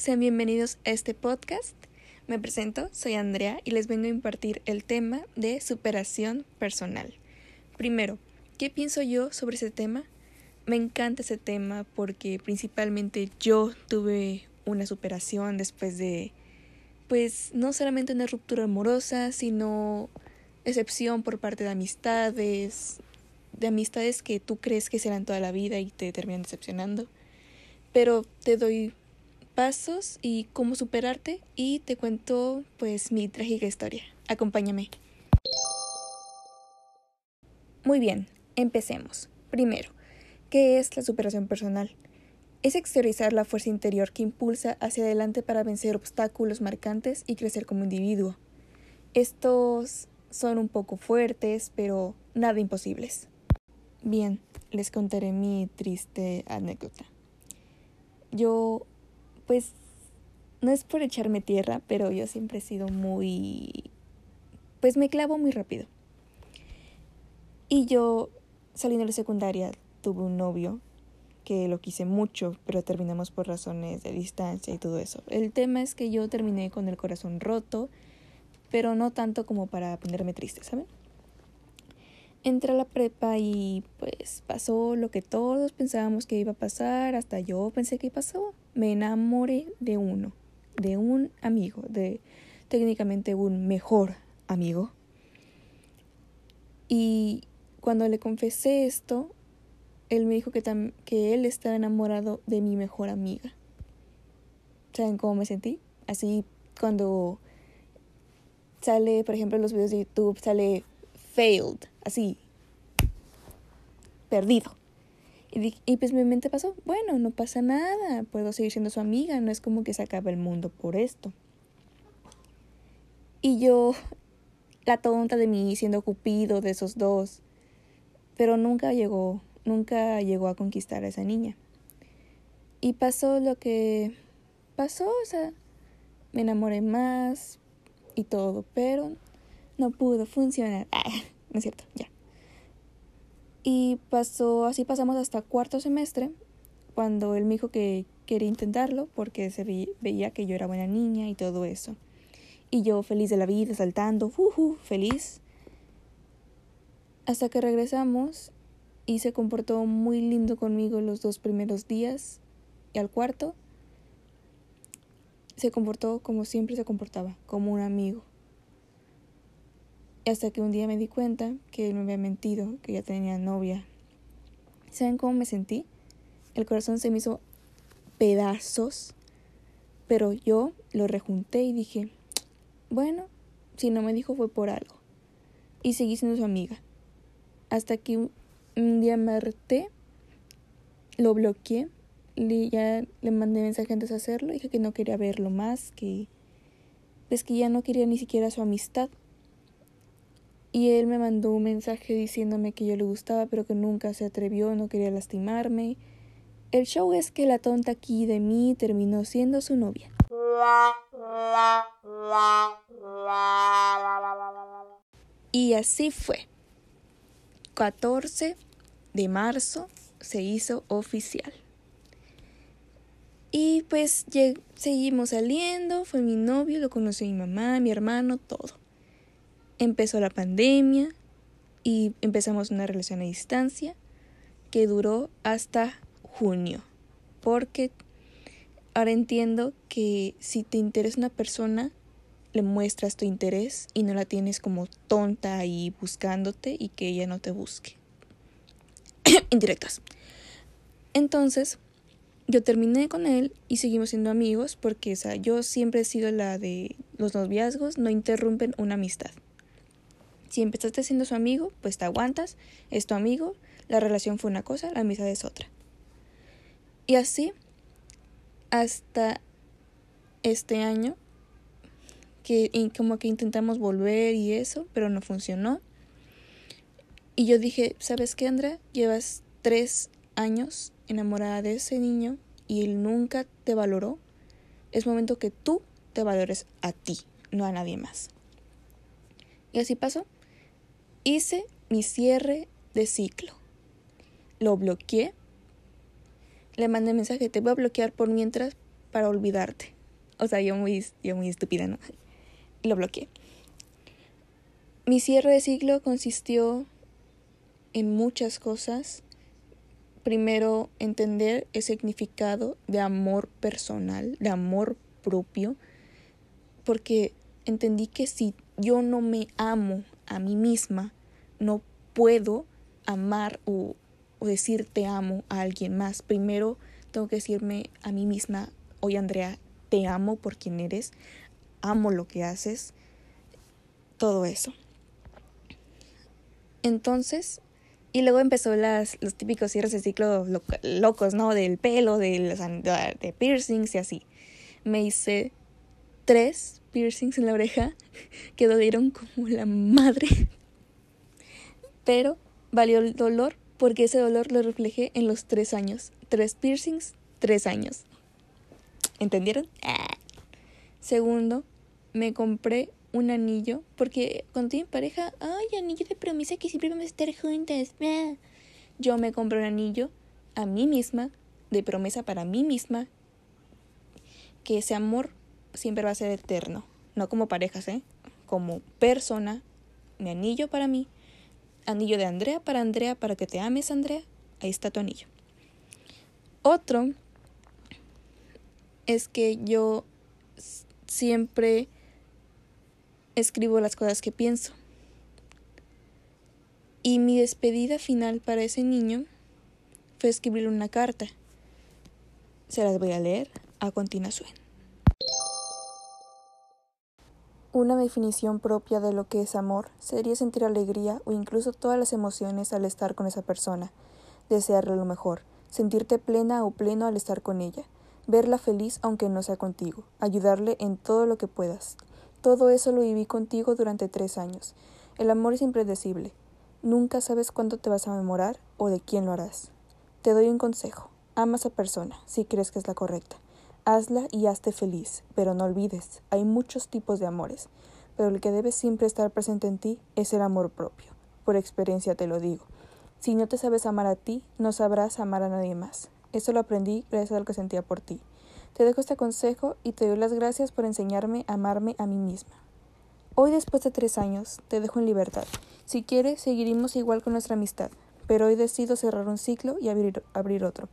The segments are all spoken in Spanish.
sean bienvenidos a este podcast. Me presento, soy Andrea y les vengo a impartir el tema de superación personal. Primero, ¿qué pienso yo sobre ese tema? Me encanta ese tema porque principalmente yo tuve una superación después de, pues, no solamente una ruptura amorosa, sino excepción por parte de amistades, de amistades que tú crees que serán toda la vida y te terminan decepcionando. Pero te doy pasos y cómo superarte y te cuento pues mi trágica historia. Acompáñame. Muy bien, empecemos. Primero, ¿qué es la superación personal? Es exteriorizar la fuerza interior que impulsa hacia adelante para vencer obstáculos marcantes y crecer como individuo. Estos son un poco fuertes, pero nada imposibles. Bien, les contaré mi triste anécdota. Yo, pues, no es por echarme tierra, pero yo siempre he sido muy... Pues me clavo muy rápido. Y yo, saliendo de la secundaria, tuve un novio que lo quise mucho, pero terminamos por razones de distancia y todo eso. El tema es que yo terminé con el corazón roto, pero no tanto como para ponerme triste, ¿saben? entré a la prepa y pues pasó lo que todos pensábamos que iba a pasar, hasta yo pensé que pasó. Me enamoré de uno, de un amigo, de técnicamente un mejor amigo. Y cuando le confesé esto, él me dijo que, que él estaba enamorado de mi mejor amiga. ¿Saben cómo me sentí? Así cuando sale, por ejemplo, en los videos de YouTube, sale failed, así, perdido. Y, y, pues mi mente pasó, bueno, no pasa nada, puedo seguir siendo su amiga, no es como que se acaba el mundo por esto. Y yo, la tonta de mí, siendo cupido de esos dos, pero nunca llegó, nunca llegó a conquistar a esa niña. Y pasó lo que pasó, o sea, me enamoré más y todo, pero no pudo funcionar. Ah, no es cierto, ya. Y pasó, así pasamos hasta cuarto semestre, cuando él me dijo que quería intentarlo porque se veía que yo era buena niña y todo eso. Y yo feliz de la vida, saltando, uh, feliz. Hasta que regresamos y se comportó muy lindo conmigo los dos primeros días y al cuarto se comportó como siempre se comportaba, como un amigo. Hasta que un día me di cuenta que él me había mentido, que ya tenía novia. ¿Saben cómo me sentí? El corazón se me hizo pedazos, pero yo lo rejunté y dije, bueno, si no me dijo fue por algo. Y seguí siendo su amiga. Hasta que un, día me harté, lo bloqueé, le, ya le mandé mensaje antes de hacerlo, dije que no quería verlo más, que pues que ya no quería ni siquiera su amistad. Y él me mandó un mensaje diciéndome que yo le gustaba, pero que nunca se atrevió, no quería lastimarme. El show es que la tonta aquí de mí terminó siendo su novia. Y así fue. 14 de marzo se hizo oficial. Y pues seguimos saliendo, fue mi novio, lo conoció mi mamá, mi hermano, todo empezó la pandemia y empezamos una relación a distancia que duró hasta junio. Porque ahora entiendo que si te interesa una persona, le muestras tu interés y no la tienes como tonta ahí buscándote y que ella no te busque. Indirectas. Entonces, yo terminé con él y seguimos siendo amigos porque o yo siempre he sido la de los noviazgos no interrumpen una amistad. Si empezaste siendo su amigo, pues te aguantas, es tu amigo, la relación fue una cosa, la amistad es otra. Y así hasta este año, que como que intentamos volver y eso, pero no funcionó. Y yo dije, ¿sabes qué, Andrea? Llevas tres años enamorada de ese niño y él nunca te valoró. Es momento que tú te valores a ti, no a nadie más. Y así pasó. Hice mi cierre de ciclo. Lo bloqueé. Le mandé mensaje, te voy a bloquear por mientras para olvidarte. O sea, yo muy, yo muy estúpida, ¿no? Lo bloqueé. Mi cierre de ciclo consistió en muchas cosas. Primero, entender el significado de amor personal, de amor propio, porque entendí que si yo no me amo a mí misma, no puedo amar o, o decir te amo a alguien más. Primero tengo que decirme a mí misma, oye Andrea, te amo por quien eres, amo lo que haces, todo eso. Entonces, y luego empezó las, los típicos cierres de ciclo locos, ¿no? Del pelo, de, de piercings y así. Me hice tres piercings en la oreja que dolieron como la madre. Pero valió el dolor porque ese dolor lo reflejé en los tres años. Tres piercings, tres años. ¿Entendieron? Ah. Segundo, me compré un anillo porque cuando en pareja, ay, anillo de promesa que siempre vamos a estar juntas. Ah. Yo me compré un anillo a mí misma, de promesa para mí misma, que ese amor siempre va a ser eterno. No como parejas, ¿eh? Como persona, mi anillo para mí, anillo de Andrea para Andrea, para que te ames, Andrea. Ahí está tu anillo. Otro es que yo siempre escribo las cosas que pienso. Y mi despedida final para ese niño fue escribirle una carta. Se las voy a leer a continuación. Una definición propia de lo que es amor sería sentir alegría o incluso todas las emociones al estar con esa persona, desearle lo mejor, sentirte plena o pleno al estar con ella, verla feliz aunque no sea contigo, ayudarle en todo lo que puedas. Todo eso lo viví contigo durante tres años. El amor es impredecible. Nunca sabes cuándo te vas a memorar o de quién lo harás. Te doy un consejo. Ama a esa persona, si crees que es la correcta. Hazla y hazte feliz, pero no olvides, hay muchos tipos de amores, pero el que debe siempre estar presente en ti es el amor propio. Por experiencia te lo digo. Si no te sabes amar a ti, no sabrás amar a nadie más. Eso lo aprendí gracias a lo que sentía por ti. Te dejo este consejo y te doy las gracias por enseñarme a amarme a mí misma. Hoy, después de tres años, te dejo en libertad. Si quieres, seguiremos igual con nuestra amistad, pero hoy decido cerrar un ciclo y abrir, abrir otro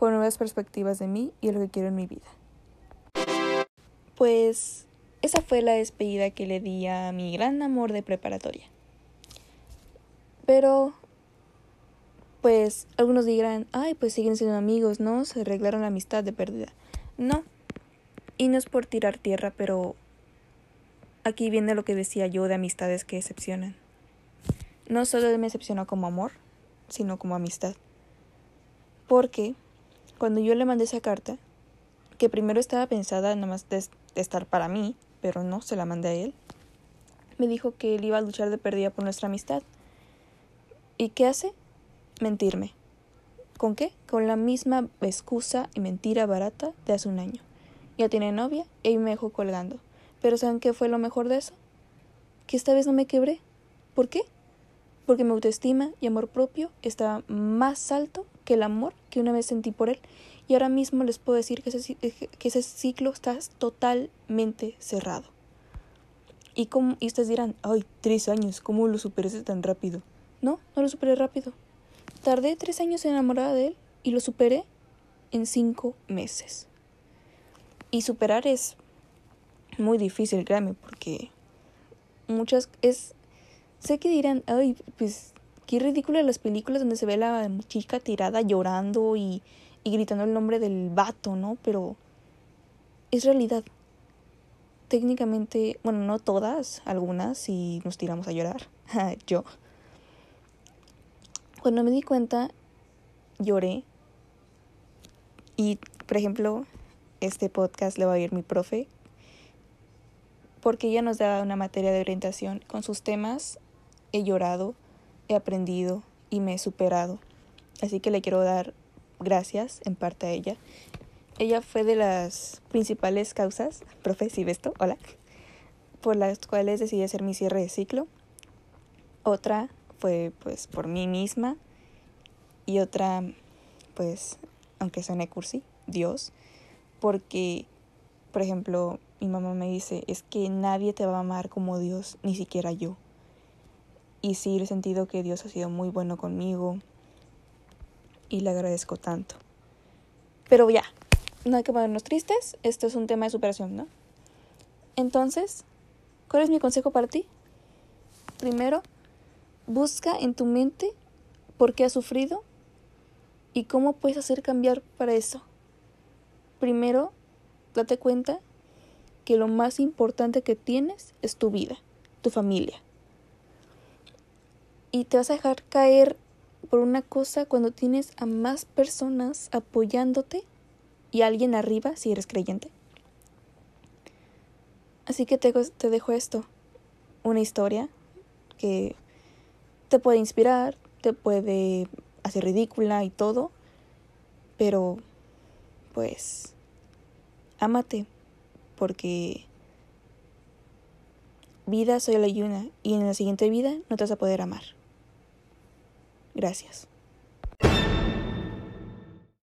con nuevas perspectivas de mí y lo que quiero en mi vida. Pues esa fue la despedida que le di a mi gran amor de preparatoria. Pero, pues algunos dirán, ay, pues siguen siendo amigos, ¿no? Se arreglaron la amistad de pérdida. No. Y no es por tirar tierra, pero aquí viene lo que decía yo de amistades que decepcionan. No solo me decepcionó como amor, sino como amistad. Porque cuando yo le mandé esa carta, que primero estaba pensada nomás de, estar para mí, pero no se la mandé a él, me dijo que él iba a luchar de pérdida por nuestra amistad. ¿Y qué hace? Mentirme. ¿Con qué? Con la misma excusa y mentira barata de hace un año. Ya tiene novia y me dejó colgando. Pero ¿saben qué fue lo mejor de eso? Que esta vez no me quebré. ¿Por qué? Porque mi autoestima y amor propio estaba más alto que el amor que una vez sentí por él. Y ahora mismo les puedo decir que ese, que ese ciclo está totalmente cerrado. Y, como, y ustedes dirán, ay, tres años, ¿cómo lo superé tan rápido? No, no lo superé rápido. Tardé tres años enamorada de él y lo superé en cinco meses. Y superar es muy difícil, créanme, porque muchas es... Sé que dirán, ay, pues Qué ridícula las películas donde se ve la chica tirada llorando y, y gritando el nombre del vato, ¿no? Pero es realidad. Técnicamente, bueno, no todas, algunas y nos tiramos a llorar. Yo. Cuando me di cuenta, lloré. Y, por ejemplo, este podcast le va a ir mi profe. Porque ella nos da una materia de orientación. Con sus temas he llorado he aprendido y me he superado. Así que le quiero dar gracias en parte a ella. Ella fue de las principales causas, profe, si esto, hola, por las cuales decidí hacer mi cierre de ciclo. Otra fue pues por mí misma y otra pues, aunque suene cursi, Dios. porque, por ejemplo, mi mamá me dice, es que nadie te va a amar como Dios, ni siquiera yo. Y sí, he sentido que Dios ha sido muy bueno conmigo y le agradezco tanto. Pero ya, no hay que ponernos tristes, esto es un tema de superación, ¿no? Entonces, ¿cuál es mi consejo para ti? Primero, busca en tu mente por qué has sufrido y cómo puedes hacer cambiar para eso. Primero, date cuenta que lo más importante que tienes es tu vida, tu familia. Y te vas a dejar caer por una cosa cuando tienes a más personas apoyándote y alguien arriba si eres creyente. Así que te, te dejo esto, una historia que te puede inspirar, te puede hacer ridícula y todo, pero pues ámate porque vida soy la yuna y en la siguiente vida no te vas a poder amar. Gracias.